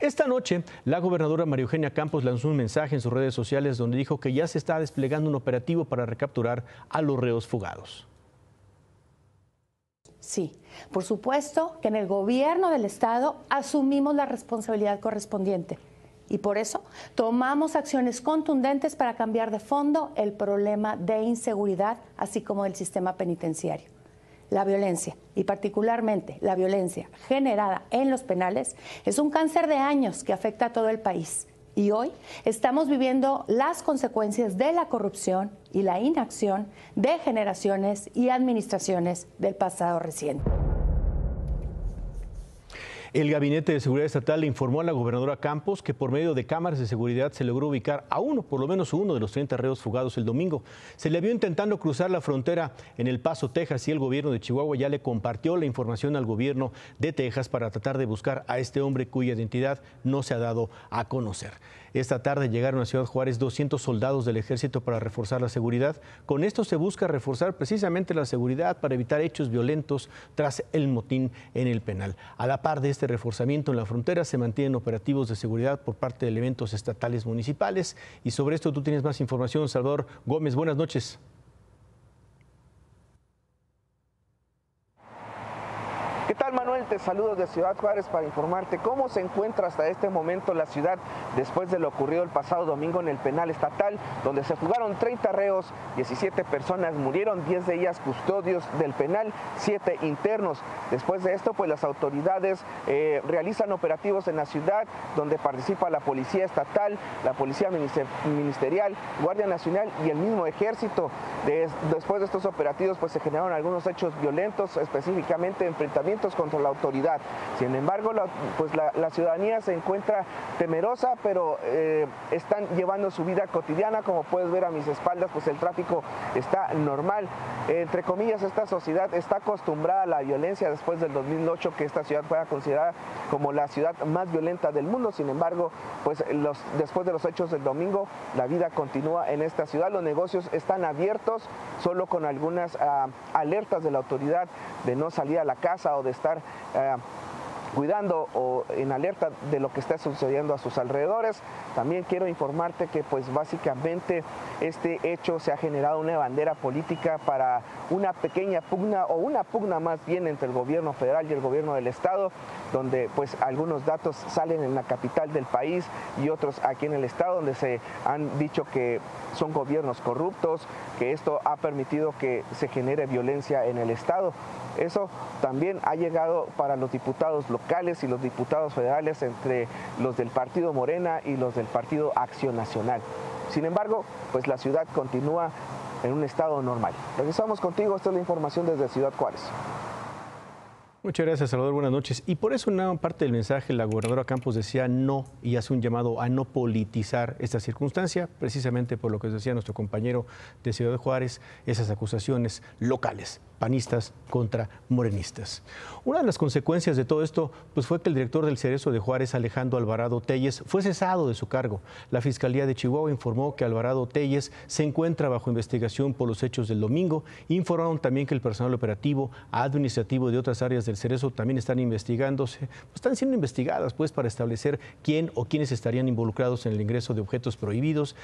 Esta noche, la gobernadora María Eugenia Campos lanzó un mensaje en sus redes sociales donde dijo que ya se está desplegando un operativo para recapturar a los reos fugados. Sí, por supuesto que en el gobierno del Estado asumimos la responsabilidad correspondiente y por eso tomamos acciones contundentes para cambiar de fondo el problema de inseguridad, así como del sistema penitenciario. La violencia, y particularmente la violencia generada en los penales, es un cáncer de años que afecta a todo el país. Y hoy estamos viviendo las consecuencias de la corrupción y la inacción de generaciones y administraciones del pasado reciente. El Gabinete de Seguridad Estatal le informó a la gobernadora Campos que por medio de cámaras de seguridad se logró ubicar a uno, por lo menos uno de los 30 reos fugados el domingo. Se le vio intentando cruzar la frontera en El Paso, Texas, y el gobierno de Chihuahua ya le compartió la información al gobierno de Texas para tratar de buscar a este hombre cuya identidad no se ha dado a conocer. Esta tarde llegaron a Ciudad Juárez 200 soldados del ejército para reforzar la seguridad. Con esto se busca reforzar precisamente la seguridad para evitar hechos violentos tras el motín en el penal. A la par de este reforzamiento en la frontera se mantienen operativos de seguridad por parte de elementos estatales municipales. Y sobre esto tú tienes más información, Salvador Gómez. Buenas noches. ¿Qué tal Manuel? Te saludo de Ciudad Juárez para informarte cómo se encuentra hasta este momento la ciudad después de lo ocurrido el pasado domingo en el penal estatal, donde se fugaron 30 reos, 17 personas murieron, 10 de ellas custodios del penal, 7 internos. Después de esto, pues las autoridades eh, realizan operativos en la ciudad donde participa la Policía Estatal, la Policía Ministerial, Guardia Nacional y el mismo Ejército. después de estos operativos, pues se generaron algunos hechos violentos, específicamente enfrentamientos contra la autoridad. Sin embargo, pues la, ciudadanía se encuentra temerosa, pero eh, están llevando su vida cotidiana. Como puedes ver a mis espaldas, pues el tráfico está normal. entre comillas, esta sociedad está acostumbrada a la violencia después del 2008, que esta ciudad fue considerada como la ciudad más violenta del mundo. Sin embargo, pues los, después de los hechos del domingo, la vida continúa en esta ciudad. Los negocios están abiertos, solo con algunas ah, alertas de la autoridad de no salir a la casa o de estar eh, cuidando o en alerta de lo que está sucediendo a sus alrededores. También quiero informarte que pues básicamente este hecho se ha generado una bandera política para una pequeña pugna o una pugna más bien entre el gobierno federal y el gobierno del estado, donde pues algunos datos salen en la capital del país y otros aquí en el estado, donde se han dicho que son gobiernos corruptos, que esto ha permitido que se genere violencia en el estado. Eso también ha llegado para los diputados locales y los diputados federales entre los del partido Morena y los del partido Acción Nacional. Sin embargo, pues la ciudad continúa en un estado normal. Regresamos contigo, esta es la información desde Ciudad Juárez. Muchas gracias, Salvador. Buenas noches. Y por eso una parte del mensaje la gobernadora Campos decía no y hace un llamado a no politizar esta circunstancia, precisamente por lo que decía nuestro compañero de Ciudad Juárez, esas acusaciones locales panistas contra morenistas. Una de las consecuencias de todo esto pues, fue que el director del Cerezo de Juárez, Alejandro Alvarado Telles, fue cesado de su cargo. La Fiscalía de Chihuahua informó que Alvarado Telles se encuentra bajo investigación por los hechos del domingo. Informaron también que el personal operativo, administrativo de otras áreas del Cerezo también están investigándose, pues, están siendo investigadas pues, para establecer quién o quiénes estarían involucrados en el ingreso de objetos prohibidos.